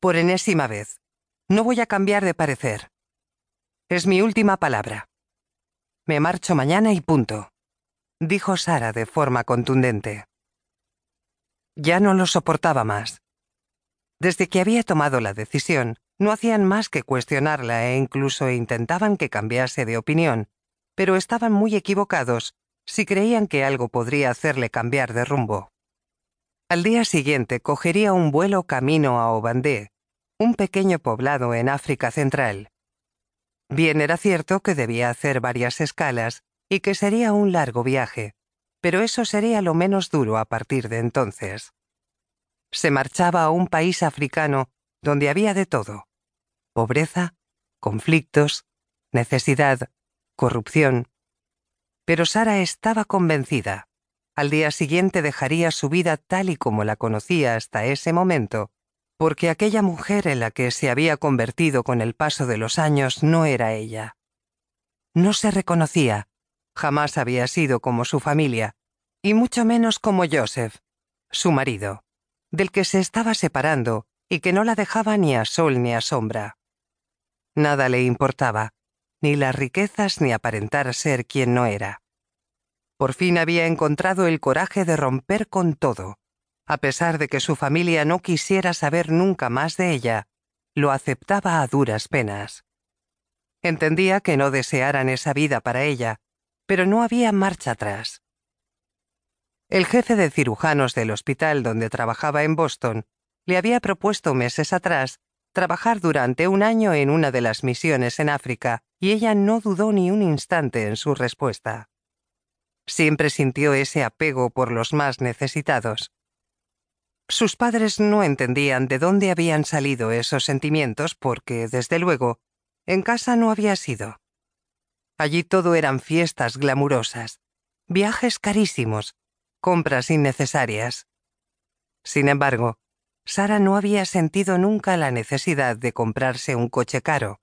por enésima vez, no voy a cambiar de parecer. Es mi última palabra. Me marcho mañana y punto, dijo Sara de forma contundente. Ya no lo soportaba más. Desde que había tomado la decisión, no hacían más que cuestionarla e incluso intentaban que cambiase de opinión, pero estaban muy equivocados si creían que algo podría hacerle cambiar de rumbo. Al día siguiente cogería un vuelo camino a Obandé, un pequeño poblado en África Central. Bien era cierto que debía hacer varias escalas y que sería un largo viaje, pero eso sería lo menos duro a partir de entonces. Se marchaba a un país africano donde había de todo. Pobreza, conflictos, necesidad, corrupción. Pero Sara estaba convencida. Al día siguiente dejaría su vida tal y como la conocía hasta ese momento, porque aquella mujer en la que se había convertido con el paso de los años no era ella. No se reconocía, jamás había sido como su familia, y mucho menos como Joseph, su marido, del que se estaba separando y que no la dejaba ni a sol ni a sombra. Nada le importaba, ni las riquezas ni aparentar ser quien no era. Por fin había encontrado el coraje de romper con todo. A pesar de que su familia no quisiera saber nunca más de ella, lo aceptaba a duras penas. Entendía que no desearan esa vida para ella, pero no había marcha atrás. El jefe de cirujanos del hospital donde trabajaba en Boston le había propuesto meses atrás trabajar durante un año en una de las misiones en África, y ella no dudó ni un instante en su respuesta. Siempre sintió ese apego por los más necesitados. Sus padres no entendían de dónde habían salido esos sentimientos porque, desde luego, en casa no había sido. Allí todo eran fiestas glamurosas, viajes carísimos, compras innecesarias. Sin embargo, Sara no había sentido nunca la necesidad de comprarse un coche caro.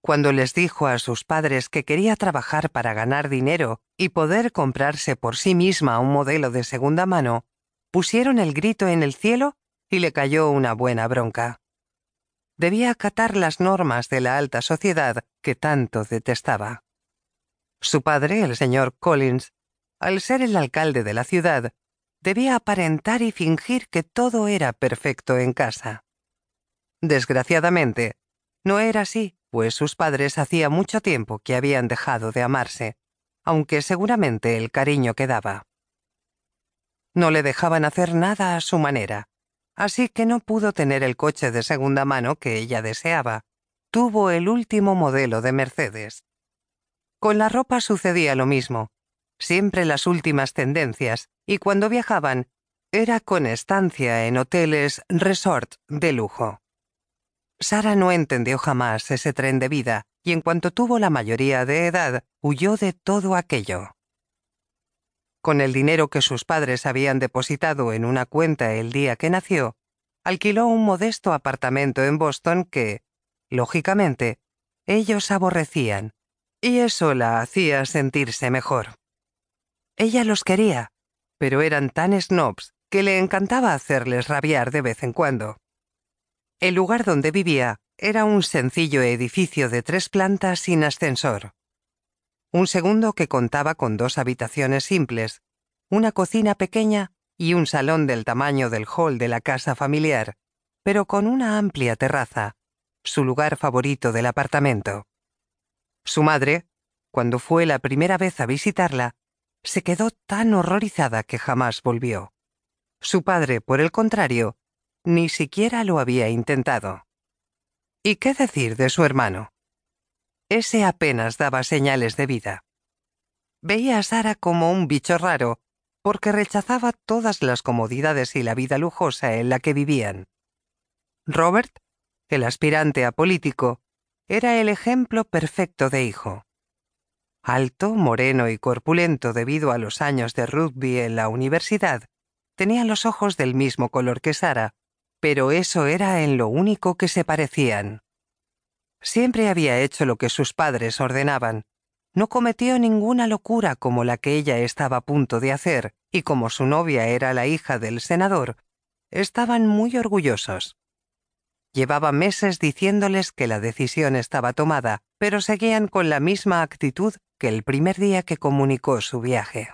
Cuando les dijo a sus padres que quería trabajar para ganar dinero y poder comprarse por sí misma un modelo de segunda mano, pusieron el grito en el cielo y le cayó una buena bronca debía acatar las normas de la alta sociedad que tanto detestaba. Su padre, el señor Collins, al ser el alcalde de la ciudad, debía aparentar y fingir que todo era perfecto en casa. Desgraciadamente, no era así, pues sus padres hacía mucho tiempo que habían dejado de amarse, aunque seguramente el cariño quedaba. No le dejaban hacer nada a su manera, así que no pudo tener el coche de segunda mano que ella deseaba. Tuvo el último modelo de Mercedes. Con la ropa sucedía lo mismo, siempre las últimas tendencias, y cuando viajaban, era con estancia en hoteles resort de lujo. Sara no entendió jamás ese tren de vida, y en cuanto tuvo la mayoría de edad, huyó de todo aquello. Con el dinero que sus padres habían depositado en una cuenta el día que nació, alquiló un modesto apartamento en Boston que, lógicamente, ellos aborrecían, y eso la hacía sentirse mejor. Ella los quería, pero eran tan snobs que le encantaba hacerles rabiar de vez en cuando. El lugar donde vivía era un sencillo edificio de tres plantas sin ascensor un segundo que contaba con dos habitaciones simples, una cocina pequeña y un salón del tamaño del hall de la casa familiar, pero con una amplia terraza, su lugar favorito del apartamento. Su madre, cuando fue la primera vez a visitarla, se quedó tan horrorizada que jamás volvió. Su padre, por el contrario, ni siquiera lo había intentado. ¿Y qué decir de su hermano? Ese apenas daba señales de vida. Veía a Sara como un bicho raro, porque rechazaba todas las comodidades y la vida lujosa en la que vivían. Robert, el aspirante a político, era el ejemplo perfecto de hijo. Alto, moreno y corpulento debido a los años de rugby en la universidad, tenía los ojos del mismo color que Sara, pero eso era en lo único que se parecían. Siempre había hecho lo que sus padres ordenaban. No cometió ninguna locura como la que ella estaba a punto de hacer, y como su novia era la hija del senador, estaban muy orgullosos. Llevaba meses diciéndoles que la decisión estaba tomada, pero seguían con la misma actitud que el primer día que comunicó su viaje.